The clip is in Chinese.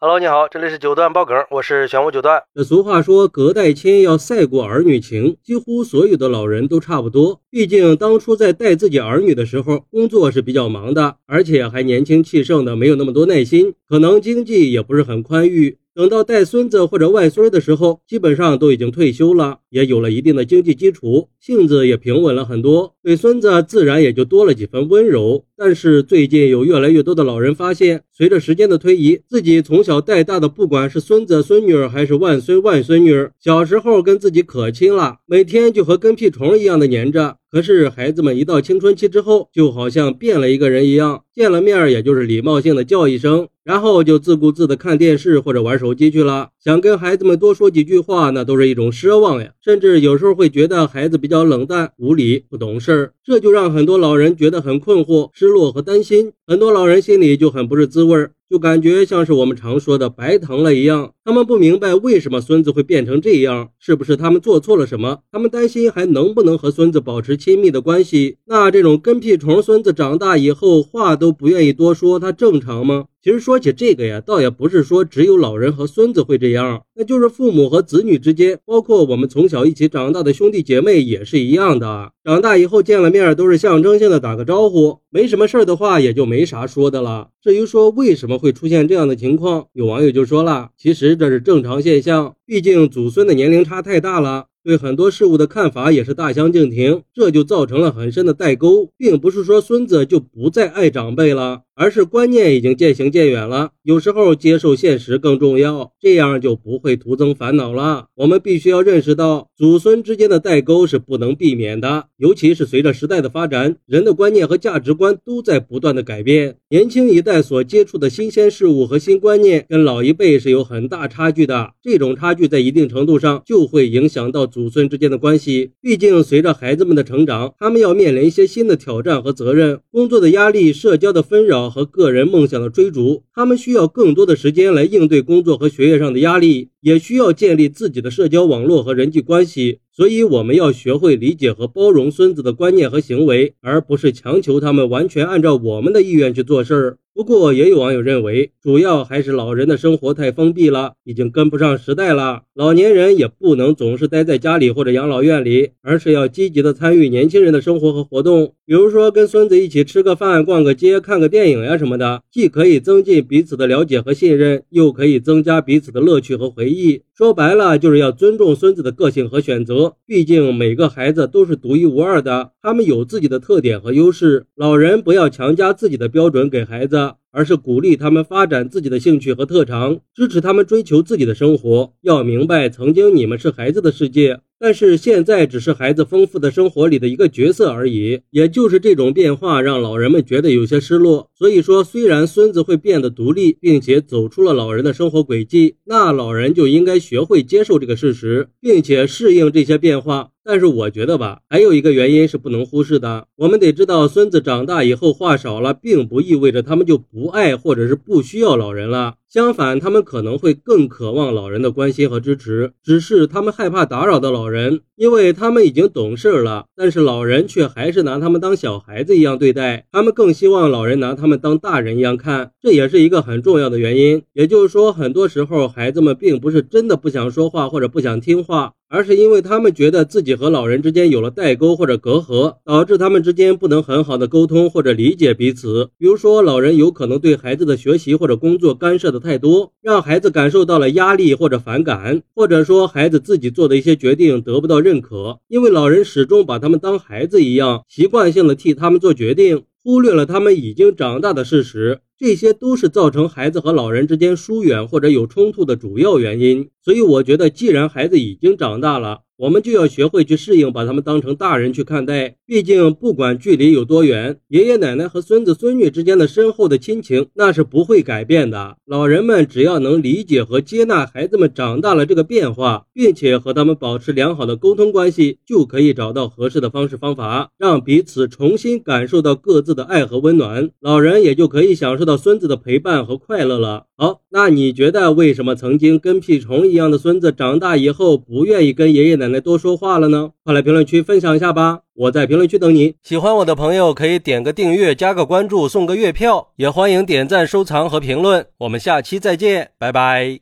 Hello，你好，这里是九段爆梗，我是玄武九段。俗话说，隔代亲要赛过儿女情，几乎所有的老人都差不多。毕竟当初在带自己儿女的时候，工作是比较忙的，而且还年轻气盛的，没有那么多耐心，可能经济也不是很宽裕。等到带孙子或者外孙的时候，基本上都已经退休了，也有了一定的经济基础，性子也平稳了很多，对孙子自然也就多了几分温柔。但是最近有越来越多的老人发现，随着时间的推移，自己从小带大的，不管是孙子孙女儿还是外孙外孙女儿，小时候跟自己可亲了，每天就和跟屁虫一样的黏着。可是孩子们一到青春期之后，就好像变了一个人一样，见了面也就是礼貌性的叫一声，然后就自顾自的看电视或者玩手机去了。想跟孩子们多说几句话，那都是一种奢望呀。甚至有时候会觉得孩子比较冷淡、无理、不懂事儿，这就让很多老人觉得很困惑、失落和担心。很多老人心里就很不是滋味儿。就感觉像是我们常说的白疼了一样，他们不明白为什么孙子会变成这样，是不是他们做错了什么？他们担心还能不能和孙子保持亲密的关系？那这种跟屁虫孙子长大以后话都不愿意多说，他正常吗？其实说起这个呀，倒也不是说只有老人和孙子会这样，那就是父母和子女之间，包括我们从小一起长大的兄弟姐妹也是一样的。长大以后见了面都是象征性的打个招呼，没什么事儿的话也就没啥说的了。至于说为什么会出现这样的情况，有网友就说了，其实这是正常现象，毕竟祖孙的年龄差太大了。对很多事物的看法也是大相径庭，这就造成了很深的代沟，并不是说孙子就不再爱长辈了，而是观念已经渐行渐远了。有时候接受现实更重要，这样就不会徒增烦恼了。我们必须要认识到，祖孙之间的代沟是不能避免的，尤其是随着时代的发展，人的观念和价值观都在不断的改变。年轻一代所接触的新鲜事物和新观念，跟老一辈是有很大差距的。这种差距在一定程度上就会影响到。祖孙之间的关系，毕竟随着孩子们的成长，他们要面临一些新的挑战和责任，工作的压力、社交的纷扰和个人梦想的追逐，他们需要更多的时间来应对工作和学业上的压力，也需要建立自己的社交网络和人际关系。所以，我们要学会理解和包容孙子的观念和行为，而不是强求他们完全按照我们的意愿去做事儿。不过，也有网友认为，主要还是老人的生活太封闭了，已经跟不上时代了。老年人也不能总是待在家里或者养老院里，而是要积极的参与年轻人的生活和活动。比如说，跟孙子一起吃个饭、逛个街、看个电影呀什么的，既可以增进彼此的了解和信任，又可以增加彼此的乐趣和回忆。说白了，就是要尊重孙子的个性和选择。毕竟每个孩子都是独一无二的，他们有自己的特点和优势。老人不要强加自己的标准给孩子。而是鼓励他们发展自己的兴趣和特长，支持他们追求自己的生活。要明白，曾经你们是孩子的世界。但是现在只是孩子丰富的生活里的一个角色而已，也就是这种变化让老人们觉得有些失落。所以说，虽然孙子会变得独立，并且走出了老人的生活轨迹，那老人就应该学会接受这个事实，并且适应这些变化。但是我觉得吧，还有一个原因是不能忽视的，我们得知道，孙子长大以后话少了，并不意味着他们就不爱或者是不需要老人了。相反，他们可能会更渴望老人的关心和支持，只是他们害怕打扰到老人，因为他们已经懂事了。但是老人却还是拿他们当小孩子一样对待，他们更希望老人拿他们当大人一样看，这也是一个很重要的原因。也就是说，很多时候孩子们并不是真的不想说话或者不想听话。而是因为他们觉得自己和老人之间有了代沟或者隔阂，导致他们之间不能很好的沟通或者理解彼此。比如说，老人有可能对孩子的学习或者工作干涉的太多，让孩子感受到了压力或者反感；或者说，孩子自己做的一些决定得不到认可，因为老人始终把他们当孩子一样，习惯性的替他们做决定。忽略了他们已经长大的事实，这些都是造成孩子和老人之间疏远或者有冲突的主要原因。所以，我觉得，既然孩子已经长大了，我们就要学会去适应，把他们当成大人去看待。毕竟，不管距离有多远，爷爷奶奶和孙子孙女之间的深厚的亲情那是不会改变的。老人们只要能理解和接纳孩子们长大了这个变化，并且和他们保持良好的沟通关系，就可以找到合适的方式方法，让彼此重新感受到各自的爱和温暖。老人也就可以享受。到孙子的陪伴和快乐了。好，那你觉得为什么曾经跟屁虫一样的孙子长大以后不愿意跟爷爷奶奶多说话了呢？快来评论区分享一下吧！我在评论区等你。喜欢我的朋友可以点个订阅、加个关注、送个月票，也欢迎点赞、收藏和评论。我们下期再见，拜拜。